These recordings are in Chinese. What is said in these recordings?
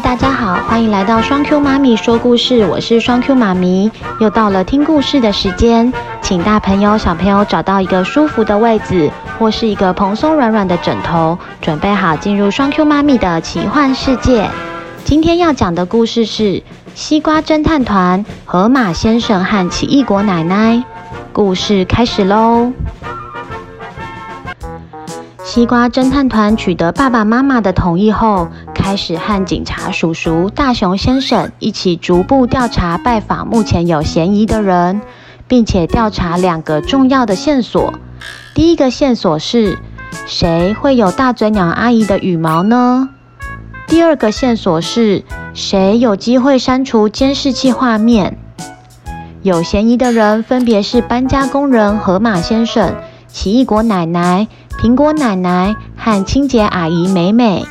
大家好，欢迎来到双 Q 妈咪说故事，我是双 Q 妈咪，又到了听故事的时间，请大朋友小朋友找到一个舒服的位置，或是一个蓬松软软的枕头，准备好进入双 Q 妈咪的奇幻世界。今天要讲的故事是《西瓜侦探团》河马先生和奇异果奶奶。故事开始喽！西瓜侦探团取得爸爸妈妈的同意后，开始和警察叔叔大熊先生一起逐步调查，拜访目前有嫌疑的人，并且调查两个重要的线索。第一个线索是，谁会有大嘴鸟阿姨的羽毛呢？第二个线索是，谁有机会删除监视器画面？有嫌疑的人分别是搬家工人河马先生、奇异果奶奶。苹果奶奶和清洁阿姨美美，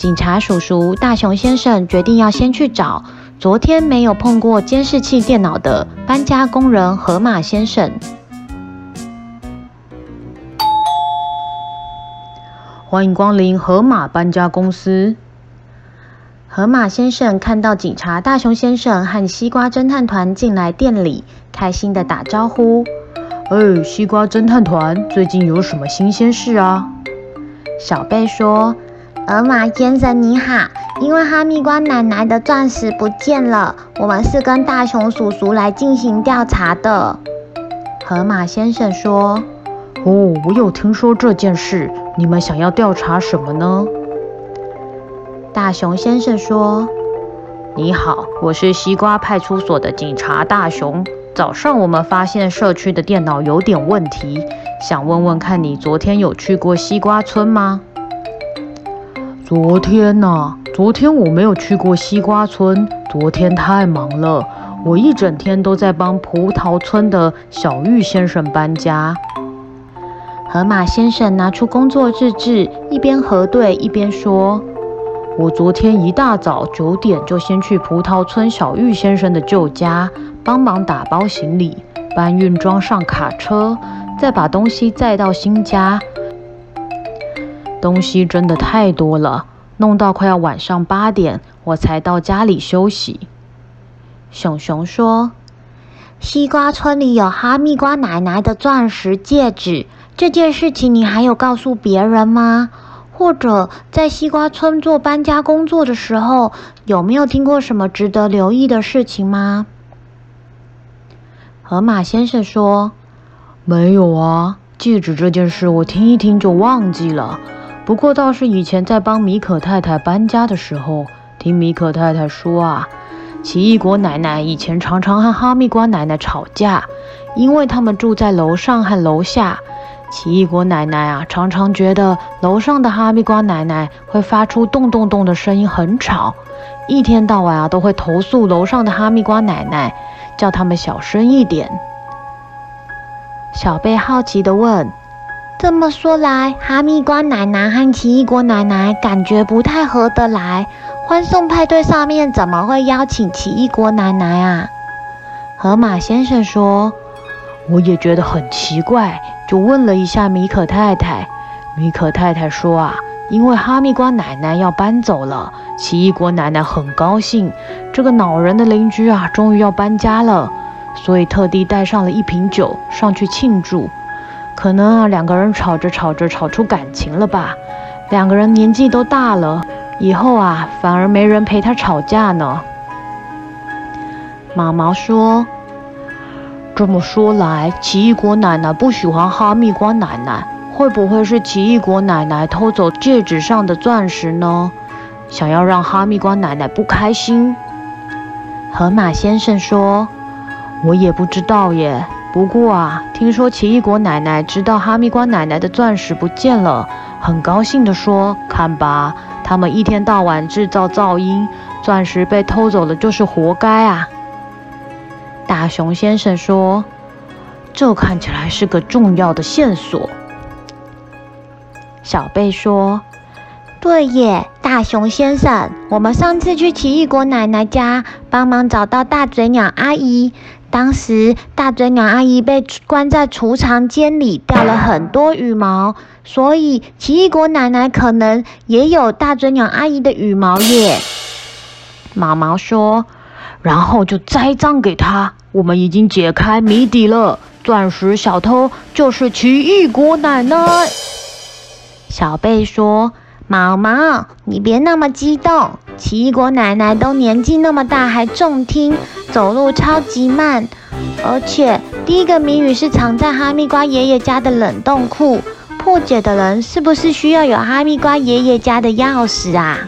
警察叔叔大熊先生决定要先去找昨天没有碰过监视器电脑的搬家工人河马先生。欢迎光临河马搬家公司。河马先生看到警察大熊先生和西瓜侦探团进来店里，开心的打招呼。哎，西瓜侦探团最近有什么新鲜事啊？小贝说：“河马先生你好，因为哈密瓜奶奶的钻石不见了，我们是跟大熊叔叔来进行调查的。”河马先生说：“哦，我有听说这件事，你们想要调查什么呢？”大熊先生说：“你好，我是西瓜派出所的警察大熊。”早上我们发现社区的电脑有点问题，想问问看你昨天有去过西瓜村吗？昨天呐，昨天我没有去过西瓜村，昨天太忙了，我一整天都在帮葡萄村的小玉先生搬家。河马先生拿出工作日志，一边核对一边说：“我昨天一大早九点就先去葡萄村小玉先生的旧家。”帮忙打包行李，搬运装上卡车，再把东西载到新家。东西真的太多了，弄到快要晚上八点，我才到家里休息。熊熊说：“西瓜村里有哈密瓜奶奶的钻石戒指，这件事情你还有告诉别人吗？或者在西瓜村做搬家工作的时候，有没有听过什么值得留意的事情吗？”河马先生说：“没有啊，戒指这件事我听一听就忘记了。不过倒是以前在帮米可太太搬家的时候，听米可太太说啊，奇异果奶奶以前常常和哈密瓜奶奶吵架，因为他们住在楼上和楼下。奇异果奶奶啊，常常觉得楼上的哈密瓜奶奶会发出咚咚咚的声音，很吵，一天到晚啊都会投诉楼上的哈密瓜奶奶。”叫他们小声一点。小贝好奇地问：“这么说来，哈密瓜奶奶和奇异果奶奶感觉不太合得来。欢送派对上面怎么会邀请奇异果奶奶啊？”河马先生说：“我也觉得很奇怪，就问了一下米可太太。米可太太说啊。”因为哈密瓜奶奶要搬走了，奇异果奶奶很高兴，这个恼人的邻居啊，终于要搬家了，所以特地带上了一瓶酒上去庆祝。可能啊，两个人吵着吵着吵出感情了吧？两个人年纪都大了，以后啊，反而没人陪他吵架呢。毛毛说：“这么说来，奇异果奶奶不喜欢哈密瓜奶奶。”会不会是奇异果奶奶偷走戒指上的钻石呢？想要让哈密瓜奶奶不开心？河马先生说：“我也不知道耶。不过啊，听说奇异果奶奶知道哈密瓜奶奶的钻石不见了，很高兴地说：‘看吧，他们一天到晚制造噪音，钻石被偷走了就是活该啊。’”大熊先生说：“这看起来是个重要的线索。”小贝说：“对耶，大熊先生，我们上次去奇异果奶奶家帮忙找到大嘴鸟阿姨，当时大嘴鸟阿姨被关在储藏间里，掉了很多羽毛，所以奇异果奶奶可能也有大嘴鸟阿姨的羽毛耶。”毛毛说：“然后就栽赃给他。我们已经解开谜底了，钻石小偷就是奇异果奶奶。”小贝说：“毛毛，你别那么激动。奇异果奶奶都年纪那么大，还重听，走路超级慢。而且第一个谜语是藏在哈密瓜爷爷家的冷冻库，破解的人是不是需要有哈密瓜爷爷家的钥匙啊？”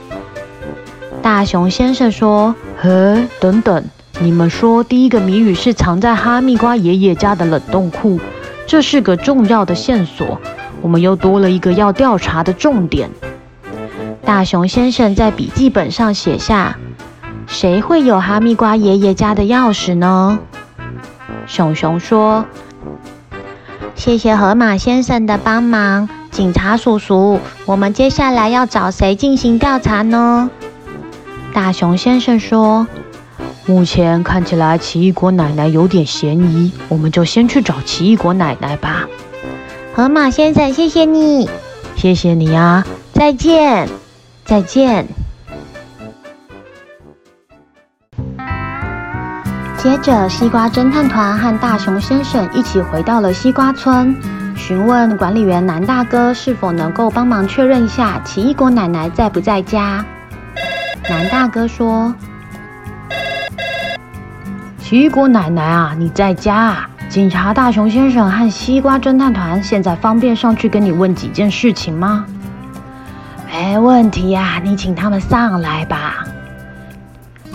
大熊先生说：“呵，等等，你们说第一个谜语是藏在哈密瓜爷爷家的冷冻库，这是个重要的线索。”我们又多了一个要调查的重点。大熊先生在笔记本上写下：“谁会有哈密瓜爷爷家的钥匙呢？”熊熊说：“谢谢河马先生的帮忙，警察叔叔，我们接下来要找谁进行调查呢？”大熊先生说：“目前看起来奇异果奶奶有点嫌疑，我们就先去找奇异果奶奶吧。”河马先生，谢谢你，谢谢你啊！再见，再见。接着，西瓜侦探团和大熊先生一起回到了西瓜村，询问管理员南大哥是否能够帮忙确认一下奇异果奶奶在不在家。南大哥说：“奇异果奶奶啊，你在家啊？”警察大熊先生和西瓜侦探团现在方便上去跟你问几件事情吗？没问题呀，你请他们上来吧。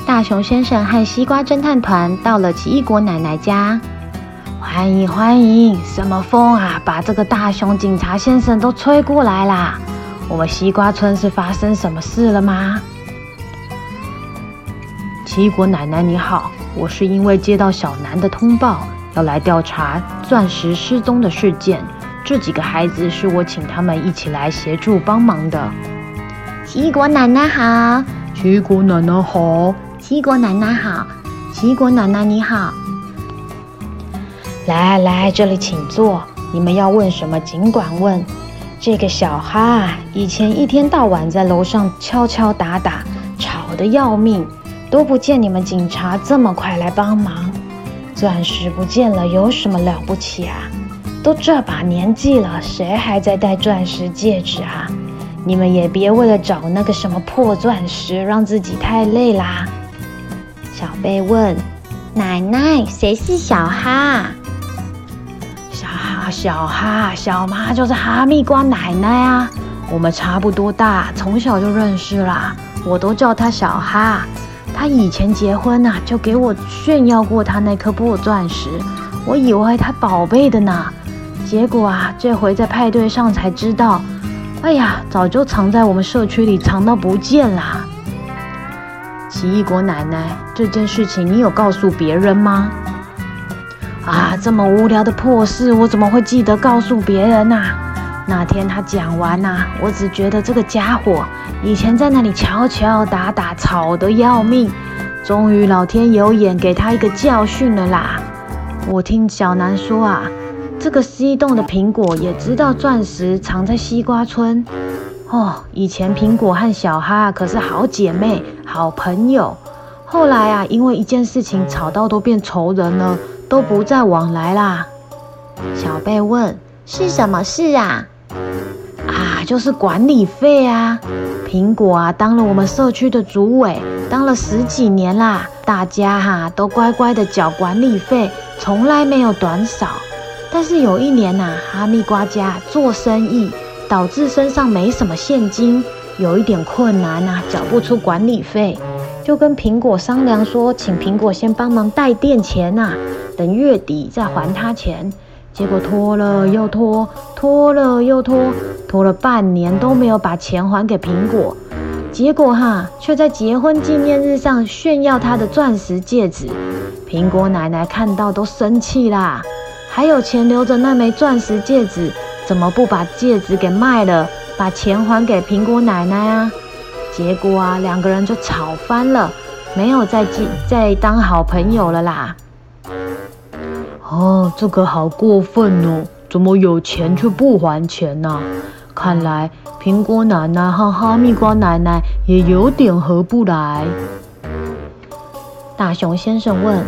大熊先生和西瓜侦探团到了奇异果奶奶家，欢迎欢迎！什么风啊，把这个大熊警察先生都吹过来啦？我们西瓜村是发生什么事了吗？奇异果奶奶你好，我是因为接到小南的通报。要来调查钻石失踪的事件，这几个孩子是我请他们一起来协助帮忙的。奇异果奶奶好，奇异果奶奶好，奇异果奶奶好，奇异果奶奶你好。来来，这里请坐。你们要问什么尽管问。这个小哈以前一天到晚在楼上敲敲打打，吵得要命，都不见你们警察这么快来帮忙。钻石不见了，有什么了不起啊？都这把年纪了，谁还在戴钻石戒指啊？你们也别为了找那个什么破钻石，让自己太累啦。小贝问：“奶奶，谁是小哈？”小哈，小哈，小妈就是哈密瓜奶奶啊。我们差不多大，从小就认识啦。我都叫她小哈。她以前结婚呐、啊，就给我炫耀过她那颗破钻石，我以为她宝贝的呢，结果啊，这回在派对上才知道，哎呀，早就藏在我们社区里，藏到不见啦。奇异果奶奶，这件事情你有告诉别人吗？啊，这么无聊的破事，我怎么会记得告诉别人呐、啊？那天他讲完呐、啊，我只觉得这个家伙以前在那里敲敲打打，吵得要命。终于老天有眼，给他一个教训了啦。我听小南说啊，这个西洞的苹果也知道钻石藏在西瓜村。哦，以前苹果和小哈可是好姐妹、好朋友。后来啊，因为一件事情吵到都变仇人了，都不再往来啦。小贝问：是什么事啊？啊，就是管理费啊！苹果啊，当了我们社区的主委，当了十几年啦，大家哈、都乖乖的缴管理费，从来没有短少。但是有一年呐、哈密瓜家做生意，导致身上没什么现金，有一点困难呐、缴不出管理费，就跟苹果商量说，请苹果先帮忙带电钱呐、等月底再还他钱。结果拖了又拖，拖了又拖，拖了半年都没有把钱还给苹果。结果哈，却在结婚纪念日上炫耀他的钻石戒指。苹果奶奶看到都生气啦。还有钱留着那枚钻石戒指，怎么不把戒指给卖了，把钱还给苹果奶奶啊？结果啊，两个人就吵翻了，没有再继再当好朋友了啦。哦，这个好过分哦！怎么有钱却不还钱呢？看来苹果奶奶和哈密瓜奶奶也有点合不来。大熊先生问：“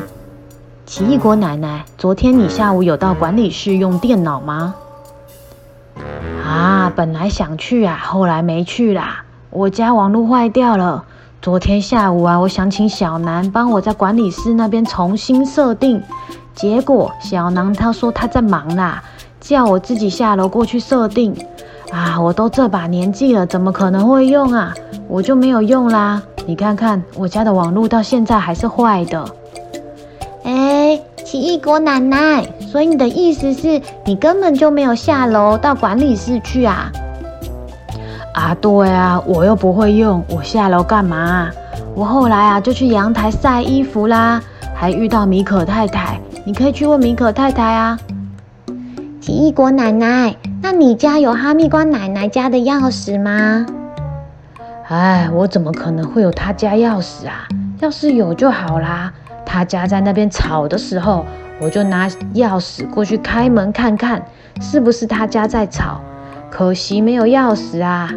奇异果奶奶，昨天你下午有到管理室用电脑吗？”啊，本来想去啊，后来没去啦。我家网络坏掉了。昨天下午啊，我想请小南帮我在管理室那边重新设定，结果小南他说他在忙啦，叫我自己下楼过去设定。啊，我都这把年纪了，怎么可能会用啊？我就没有用啦。你看看我家的网络到现在还是坏的。奇异果奶奶，所以你的意思是你根本就没有下楼到管理室去啊？啊，对啊，我又不会用，我下楼干嘛？我后来啊就去阳台晒衣服啦，还遇到米可太太，你可以去问米可太太啊。奇异果奶奶，那你家有哈密瓜奶奶家的钥匙吗？哎，我怎么可能会有他家钥匙啊？要是有就好啦。他家在那边吵的时候，我就拿钥匙过去开门看看，是不是他家在吵。可惜没有钥匙啊！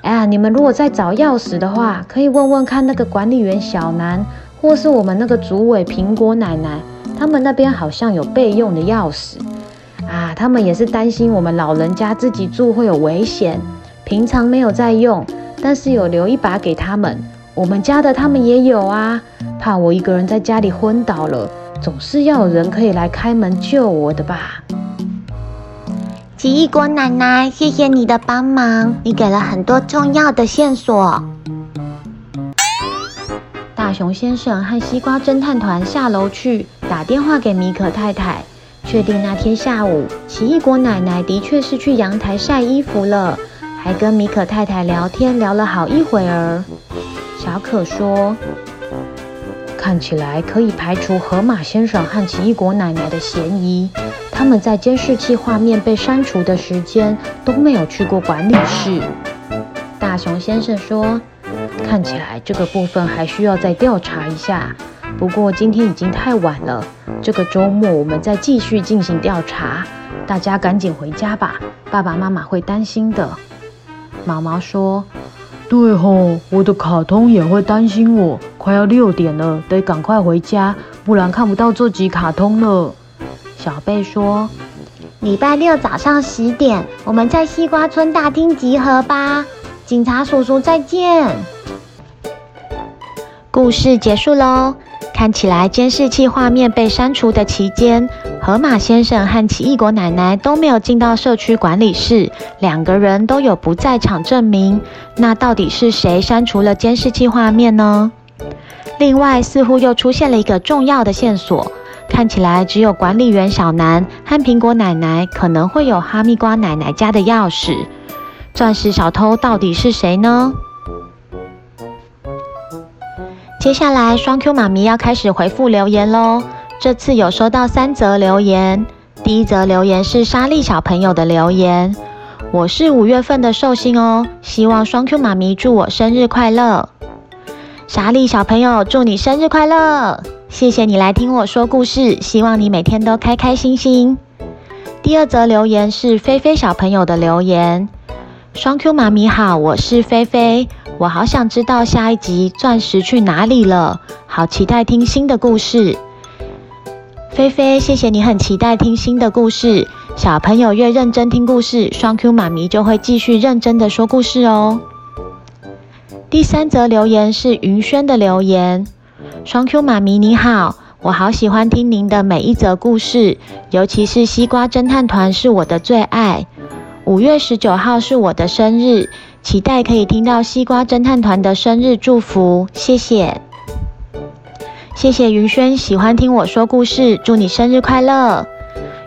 哎呀，你们如果在找钥匙的话，可以问问看那个管理员小南，或是我们那个主委苹果奶奶，他们那边好像有备用的钥匙啊。他们也是担心我们老人家自己住会有危险，平常没有在用。但是有留一把给他们，我们家的他们也有啊，怕我一个人在家里昏倒了，总是要有人可以来开门救我的吧。奇异果奶奶，谢谢你的帮忙，你给了很多重要的线索。大熊先生和西瓜侦探团下楼去打电话给米可太太，确定那天下午奇异果奶奶的确是去阳台晒衣服了。还跟米可太太聊天，聊了好一会儿。小可说：“看起来可以排除河马先生和奇异果奶奶的嫌疑。他们在监视器画面被删除的时间都没有去过管理室。”大熊先生说：“看起来这个部分还需要再调查一下。不过今天已经太晚了，这个周末我们再继续进行调查。大家赶紧回家吧，爸爸妈妈会担心的。”毛毛说：“对吼，我的卡通也会担心我。快要六点了，得赶快回家，不然看不到这集卡通了。”小贝说：“礼拜六早上十点，我们在西瓜村大厅集合吧。警察叔叔，再见。”故事结束喽。看起来监视器画面被删除的期间，河马先生和奇异果奶奶都没有进到社区管理室，两个人都有不在场证明。那到底是谁删除了监视器画面呢？另外，似乎又出现了一个重要的线索，看起来只有管理员小南和苹果奶奶可能会有哈密瓜奶奶家的钥匙。钻石小偷到底是谁呢？接下来，双 Q 妈咪要开始回复留言喽。这次有收到三则留言。第一则留言是莎莉小朋友的留言：“我是五月份的寿星哦，希望双 Q 妈咪祝我生日快乐。”莎莉小朋友，祝你生日快乐！谢谢你来听我说故事，希望你每天都开开心心。第二则留言是菲菲小朋友的留言：“双 Q 妈咪好，我是菲菲。”我好想知道下一集钻石去哪里了，好期待听新的故事。菲菲，谢谢你很期待听新的故事。小朋友越认真听故事，双 Q 妈咪就会继续认真的说故事哦。第三则留言是云轩的留言，双 Q 妈咪你好，我好喜欢听您的每一则故事，尤其是西瓜侦探团是我的最爱。五月十九号是我的生日。期待可以听到西瓜侦探团的生日祝福，谢谢，谢谢云轩喜欢听我说故事，祝你生日快乐。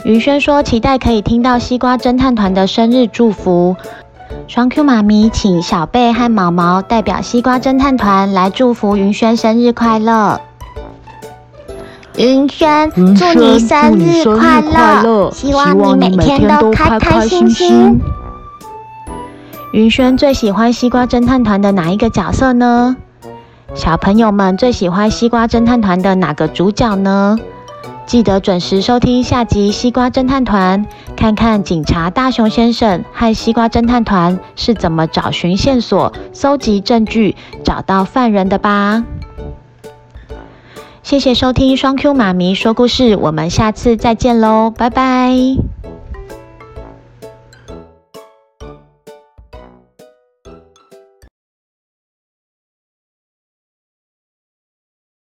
云轩说期待可以听到西瓜侦探团的生日祝福。双 Q 妈咪请小贝和毛毛代表西瓜侦探团来祝福云轩生日快乐。云轩，祝你生日快乐，希望你每天都开开心心。云轩最喜欢西瓜侦探团的哪一个角色呢？小朋友们最喜欢西瓜侦探团的哪个主角呢？记得准时收听下集西瓜侦探团，看看警察大熊先生和西瓜侦探团是怎么找寻线索、搜集证据、找到犯人的吧。谢谢收听双 Q 妈咪说故事，我们下次再见喽，拜拜。